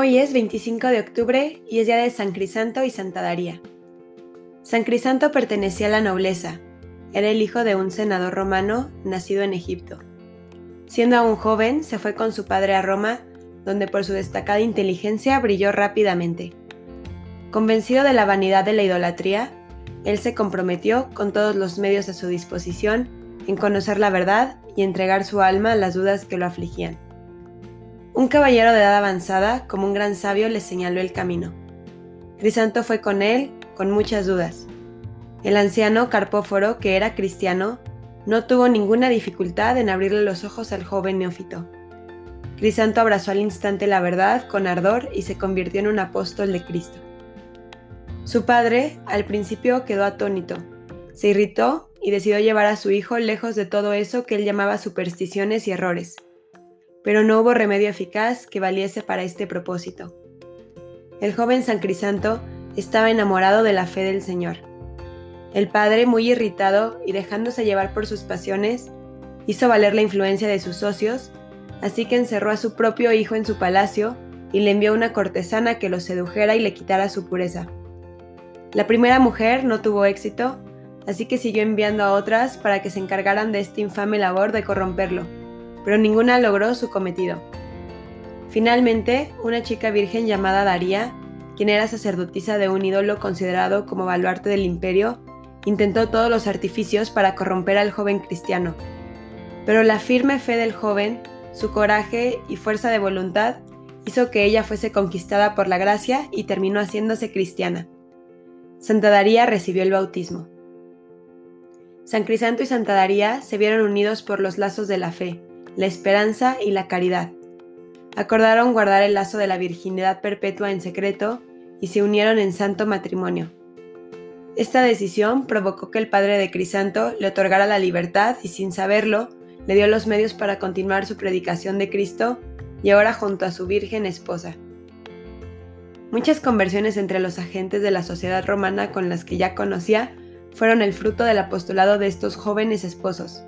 Hoy es 25 de octubre y es día de San Crisanto y Santa Daría. San Crisanto pertenecía a la nobleza. Era el hijo de un senador romano nacido en Egipto. Siendo aún joven, se fue con su padre a Roma, donde por su destacada inteligencia brilló rápidamente. Convencido de la vanidad de la idolatría, él se comprometió con todos los medios a su disposición en conocer la verdad y entregar su alma a las dudas que lo afligían. Un caballero de edad avanzada, como un gran sabio, le señaló el camino. Crisanto fue con él, con muchas dudas. El anciano Carpóforo, que era cristiano, no tuvo ninguna dificultad en abrirle los ojos al joven neófito. Crisanto abrazó al instante la verdad con ardor y se convirtió en un apóstol de Cristo. Su padre, al principio, quedó atónito, se irritó y decidió llevar a su hijo lejos de todo eso que él llamaba supersticiones y errores pero no hubo remedio eficaz que valiese para este propósito. El joven San Crisanto estaba enamorado de la fe del Señor. El padre, muy irritado y dejándose llevar por sus pasiones, hizo valer la influencia de sus socios, así que encerró a su propio hijo en su palacio y le envió una cortesana que lo sedujera y le quitara su pureza. La primera mujer no tuvo éxito, así que siguió enviando a otras para que se encargaran de esta infame labor de corromperlo pero ninguna logró su cometido. Finalmente, una chica virgen llamada Daría, quien era sacerdotisa de un ídolo considerado como baluarte del imperio, intentó todos los artificios para corromper al joven cristiano. Pero la firme fe del joven, su coraje y fuerza de voluntad hizo que ella fuese conquistada por la gracia y terminó haciéndose cristiana. Santa Daría recibió el bautismo. San Crisanto y Santa Daría se vieron unidos por los lazos de la fe, la esperanza y la caridad. Acordaron guardar el lazo de la virginidad perpetua en secreto y se unieron en santo matrimonio. Esta decisión provocó que el padre de Crisanto le otorgara la libertad y sin saberlo, le dio los medios para continuar su predicación de Cristo y ahora junto a su virgen esposa. Muchas conversiones entre los agentes de la sociedad romana con las que ya conocía fueron el fruto del apostolado de estos jóvenes esposos.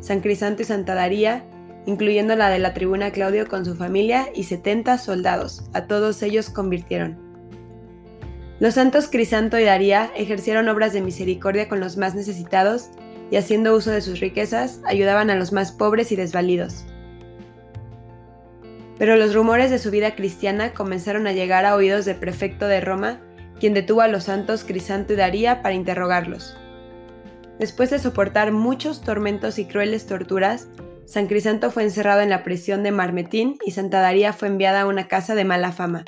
San Crisanto y Santa Daría incluyendo la de la tribuna Claudio con su familia y 70 soldados. A todos ellos convirtieron. Los santos Crisanto y Daría ejercieron obras de misericordia con los más necesitados y haciendo uso de sus riquezas ayudaban a los más pobres y desvalidos. Pero los rumores de su vida cristiana comenzaron a llegar a oídos del prefecto de Roma, quien detuvo a los santos Crisanto y Daría para interrogarlos. Después de soportar muchos tormentos y crueles torturas, San Crisanto fue encerrado en la prisión de Marmetín y Santa Daría fue enviada a una casa de mala fama.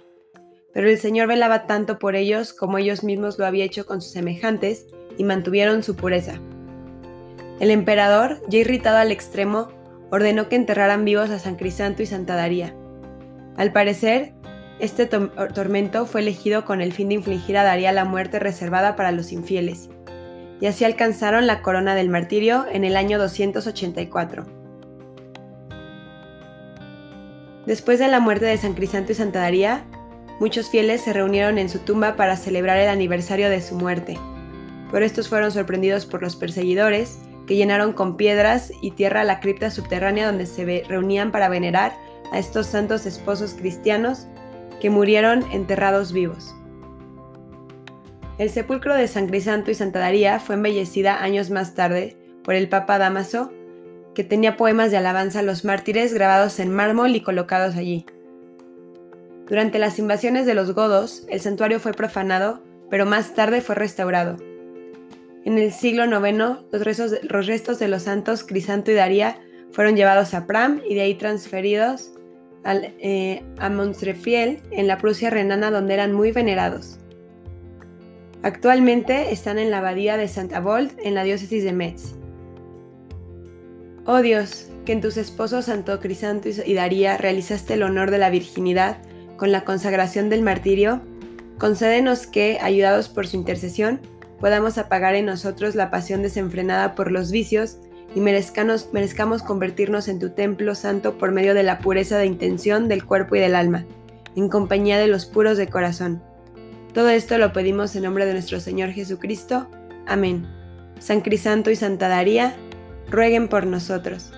Pero el Señor velaba tanto por ellos como ellos mismos lo había hecho con sus semejantes y mantuvieron su pureza. El emperador, ya irritado al extremo, ordenó que enterraran vivos a San Crisanto y Santa Daría. Al parecer, este tormento fue elegido con el fin de infligir a Daría la muerte reservada para los infieles, y así alcanzaron la corona del martirio en el año 284. Después de la muerte de San Crisanto y Santa Daría, muchos fieles se reunieron en su tumba para celebrar el aniversario de su muerte. Pero estos fueron sorprendidos por los perseguidores, que llenaron con piedras y tierra la cripta subterránea donde se reunían para venerar a estos santos esposos cristianos que murieron enterrados vivos. El sepulcro de San Crisanto y Santa Daría fue embellecida años más tarde por el Papa Damaso que tenía poemas de alabanza a los mártires grabados en mármol y colocados allí. Durante las invasiones de los godos, el santuario fue profanado, pero más tarde fue restaurado. En el siglo IX, los restos, de los santos Crisanto y Daría fueron llevados a Pram y de ahí transferidos eh, a Montrefiel, en la Prusia renana, donde eran muy venerados. Actualmente están en la abadía de Santa Bold, en la diócesis de Metz. Oh Dios, que en tus esposos Santo Crisanto y Daría realizaste el honor de la virginidad con la consagración del martirio, concédenos que, ayudados por su intercesión, podamos apagar en nosotros la pasión desenfrenada por los vicios y merezcamos, merezcamos convertirnos en tu templo santo por medio de la pureza de intención del cuerpo y del alma, en compañía de los puros de corazón. Todo esto lo pedimos en nombre de nuestro Señor Jesucristo. Amén. San Crisanto y Santa Daría, rueguen por nosotros.